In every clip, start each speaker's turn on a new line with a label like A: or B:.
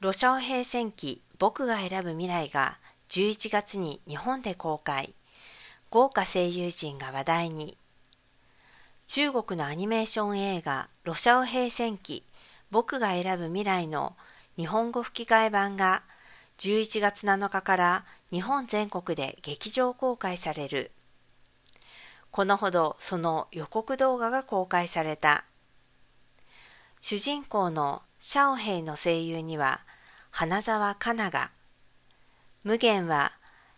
A: ロシアオ兵戦記僕が選ぶ未来が11月に日本で公開。豪華声優陣が話題に。中国のアニメーション映画ロシアオ兵戦記僕が選ぶ未来の日本語吹き替え版が11月7日から日本全国で劇場公開される。このほどその予告動画が公開された。主人公のシャオヘイの声優には花沢香菜が、無限は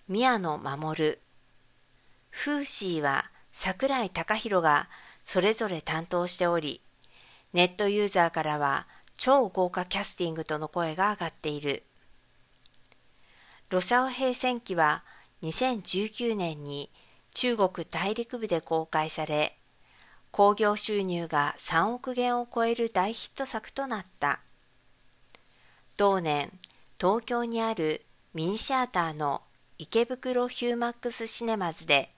A: 宮野守、フーシーは桜井貴弘がそれぞれ担当しており、ネットユーザーからは超豪華キャスティングとの声が上がっている。ロシアオ兵戦記は2019年に中国大陸部で公開され、興行収入が3億元を超える大ヒット作となった。同年、東京にあるミニシアターの池袋ヒューマックスシネマズで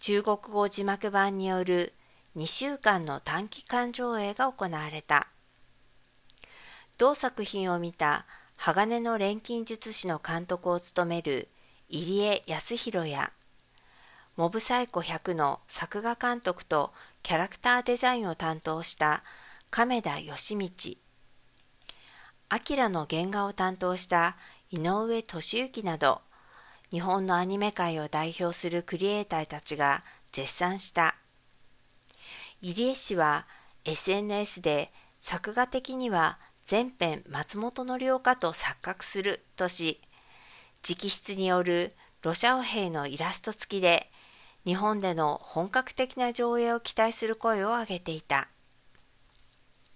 A: 中国語字幕版による2週間の短期間上映が行われた。同作品を見た鋼の錬金術師の監督を務める入江康弘やモブサイコ100の作画監督とキャラクターデザインを担当した亀田義道、アキラの原画を担当した井上俊之など、日本のアニメ界を代表するクリエイターたちが絶賛した。入江氏は SNS で作画的には全編松本の良かと錯覚するとし、直筆によるロシアオ兵のイラスト付きで日本での本格的な上映を期待する声を上げていた。